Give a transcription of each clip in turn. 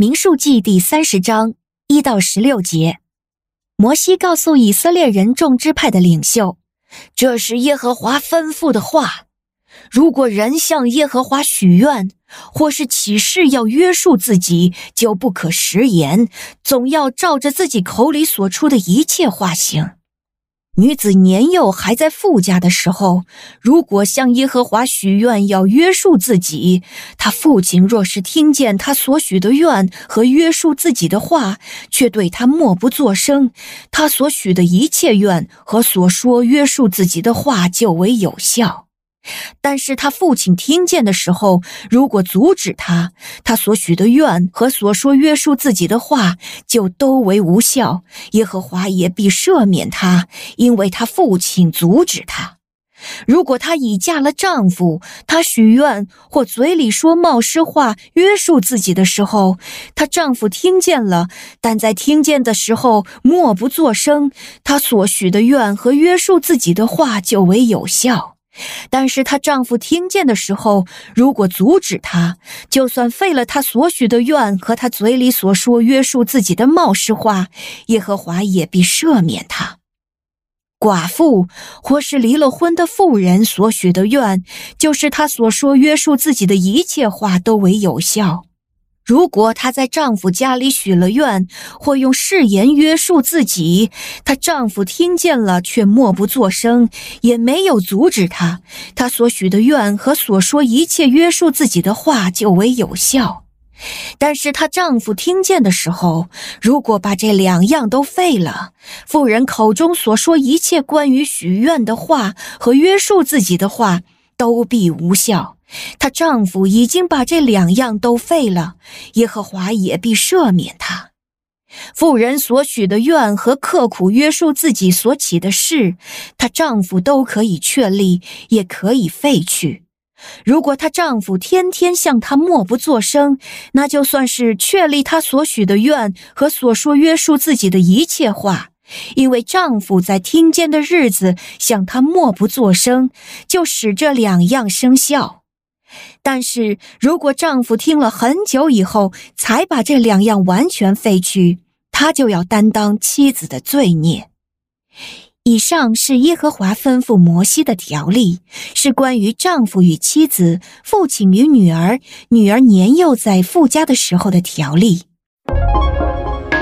民数记第三十章一到十六节，摩西告诉以色列人众支派的领袖：“这是耶和华吩咐的话。如果人向耶和华许愿，或是起誓要约束自己，就不可食言，总要照着自己口里所出的一切话行。”女子年幼还在父家的时候，如果向耶和华许愿要约束自己，她父亲若是听见她所许的愿和约束自己的话，却对她默不作声，她所许的一切愿和所说约束自己的话就为有效。但是他父亲听见的时候，如果阻止他，他所许的愿和所说约束自己的话就都为无效。耶和华也必赦免他，因为他父亲阻止他。如果他已嫁了丈夫，他许愿或嘴里说冒失话约束自己的时候，她丈夫听见了，但在听见的时候默不作声，她所许的愿和约束自己的话就为有效。但是她丈夫听见的时候，如果阻止她，就算废了她所许的愿和她嘴里所说约束自己的冒失话，耶和华也必赦免她。寡妇或是离了婚的妇人所许的愿，就是她所说约束自己的一切话都为有效。如果她在丈夫家里许了愿，或用誓言约束自己，她丈夫听见了却默不作声，也没有阻止她，她所许的愿和所说一切约束自己的话就为有效。但是她丈夫听见的时候，如果把这两样都废了，妇人口中所说一切关于许愿的话和约束自己的话，都必无效。她丈夫已经把这两样都废了，耶和华也必赦免她。妇人所许的愿和刻苦约束自己所起的誓，她丈夫都可以确立，也可以废去。如果她丈夫天天向她默不作声，那就算是确立她所许的愿和所说约束自己的一切话，因为丈夫在听见的日子向她默不作声，就使这两样生效。但是如果丈夫听了很久以后才把这两样完全废去，他就要担当妻子的罪孽。以上是耶和华吩咐摩西的条例，是关于丈夫与妻子、父亲与女儿、女儿年幼在父家的时候的条例。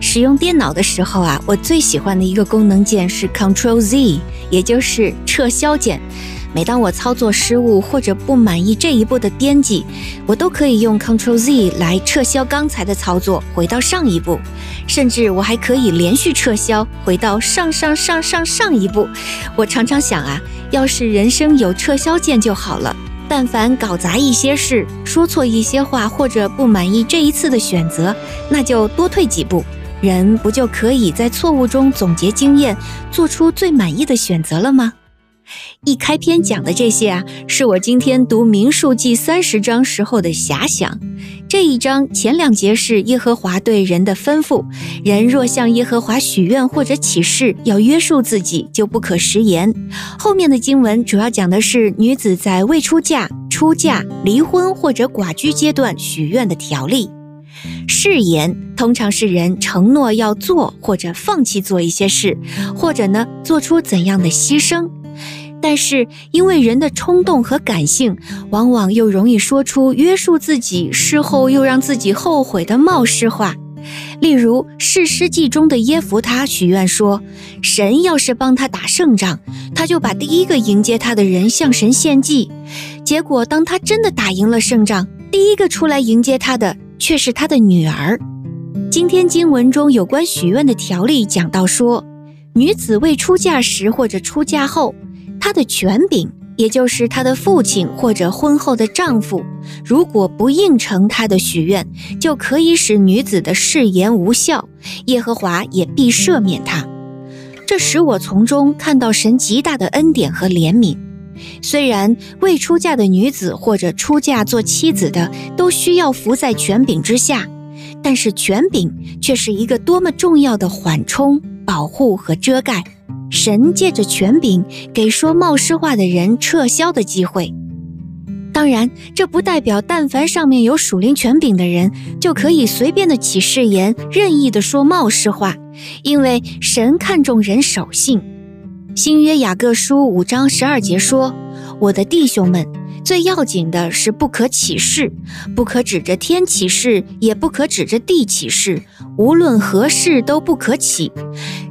使用电脑的时候啊，我最喜欢的一个功能键是 Ctrl Z，也就是撤销键。每当我操作失误或者不满意这一步的编辑，我都可以用 Ctrl Z 来撤销刚才的操作，回到上一步。甚至我还可以连续撤销，回到上上上上上一步。我常常想啊，要是人生有撤销键就好了。但凡搞砸一些事，说错一些话，或者不满意这一次的选择，那就多退几步，人不就可以在错误中总结经验，做出最满意的选择了吗？一开篇讲的这些啊，是我今天读民数记三十章时候的遐想。这一章前两节是耶和华对人的吩咐，人若向耶和华许愿或者起誓要约束自己，就不可食言。后面的经文主要讲的是女子在未出嫁、出嫁、离婚或者寡居阶段许愿的条例。誓言通常是人承诺要做或者放弃做一些事，或者呢做出怎样的牺牲。但是，因为人的冲动和感性，往往又容易说出约束自己，事后又让自己后悔的冒失话。例如，《士师记》中的耶弗他许愿说，神要是帮他打胜仗，他就把第一个迎接他的人向神献祭。结果，当他真的打赢了胜仗，第一个出来迎接他的却是他的女儿。今天经文中有关许愿的条例讲到说，女子未出嫁时或者出嫁后。她的权柄，也就是她的父亲或者婚后的丈夫，如果不应承她的许愿，就可以使女子的誓言无效，耶和华也必赦免她。这使我从中看到神极大的恩典和怜悯。虽然未出嫁的女子或者出嫁做妻子的都需要服在权柄之下，但是权柄却是一个多么重要的缓冲、保护和遮盖。神借着权柄给说冒失话的人撤销的机会。当然，这不代表但凡上面有属灵权柄的人就可以随便的起誓言，任意的说冒失话，因为神看重人守信。新约雅各书五章十二节说：“我的弟兄们，最要紧的是不可起誓，不可指着天起誓，也不可指着地起誓，无论何事都不可起。”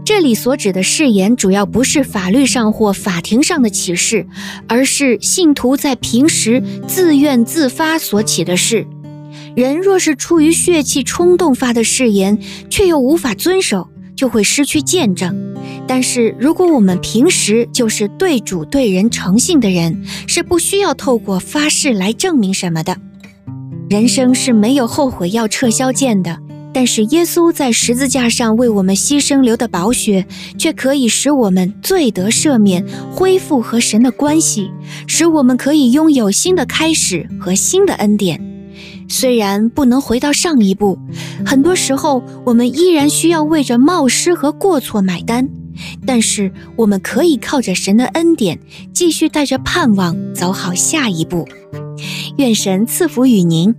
这里所指的誓言，主要不是法律上或法庭上的起誓，而是信徒在平时自愿自发所起的誓。人若是出于血气冲动发的誓言，却又无法遵守，就会失去见证。但是，如果我们平时就是对主对人诚信的人，是不需要透过发誓来证明什么的。人生是没有后悔药撤销键的。但是耶稣在十字架上为我们牺牲流的宝血，却可以使我们罪得赦免，恢复和神的关系，使我们可以拥有新的开始和新的恩典。虽然不能回到上一步，很多时候我们依然需要为着冒失和过错买单，但是我们可以靠着神的恩典，继续带着盼望走好下一步。愿神赐福与您。